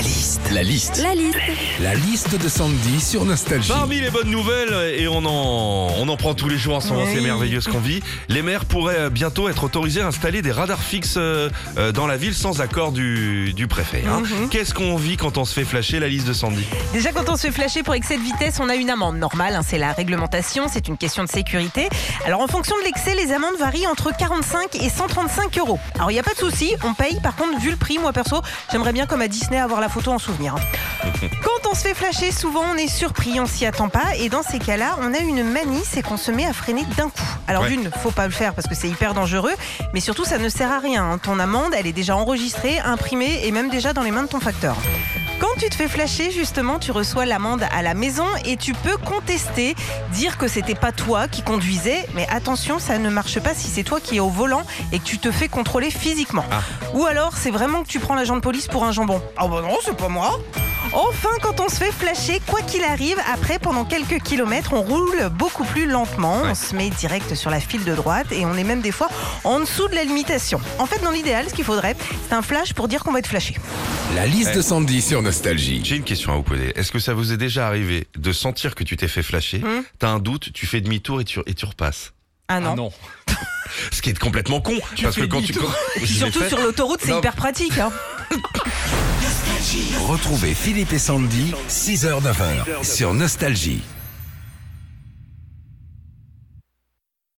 La liste. La liste. La liste. La liste de Sandy sur Nostalgie. Parmi les bonnes nouvelles, et on en, on en prend tous les jours en ce moment, Oui. c'est merveilleux ce qu'on vit, les maires pourraient euh, bientôt être autorisés à installer des radars fixes euh, euh, dans la ville sans accord du, du préfet. hein. Mhm. Qu'est-ce qu'on vit quand on se fait flasher la liste de Sandy? Déjà, quand on se fait flasher pour excès de vitesse, on a une amende normale. hein, c'est la réglementation, c'est une question de sécurité. Alors, en fonction de l'excès, les amendes varient entre 45 et 135 euros. Alors, il n'y a pas de souci, on paye. Par contre, vu le prix, moi perso, j'aimerais bien comme à Disney avoir la photo en souvenir. hein. Quand on se fait flasher, souvent on est surpris, on s'y attend pas. Et dans ces cas-là, on a une manie, c'est qu'on se met à freiner d'un coup. Alors, Ouais. d'une, faut pas le faire parce que c'est hyper dangereux. Mais surtout, ça ne sert à rien. Ton amende, elle est déjà enregistrée, imprimée et même déjà dans les mains de ton facteur. Quand tu te fais flasher, justement, tu reçois l'amende à la maison et tu peux contester, dire que c'était pas toi qui conduisais. Mais attention, ça ne marche pas si c'est toi qui es au volant et que tu te fais contrôler physiquement. Ah. Ou alors, c'est vraiment que tu prends l'agent de police pour un jambon. Ah bah non, c'est pas moi. Enfin, quand on se fait flasher, quoi qu'il arrive, après, pendant quelques kilomètres, on roule beaucoup plus lentement. Ouais. On se met direct sur la file de droite et on est même des fois en dessous de la limitation. En fait, dans l'idéal, ce qu'il faudrait, c'est un flash pour dire qu'on va être flashé. La liste de Sandy sur Nostalgie. J'ai une question à vous poser. Est-ce que ça vous est déjà arrivé de sentir que tu t'es fait flasher Hmm. T'as un doute, tu fais demi-tour et tu, et tu repasses Ah non. Ce qui est complètement con. parce que quand tu. Je l'ai surtout fait. sur l'autoroute, c'est Non. hyper pratique. Hein. Retrouvez Philippe et Sandy, 6h-9h sur Nostalgie.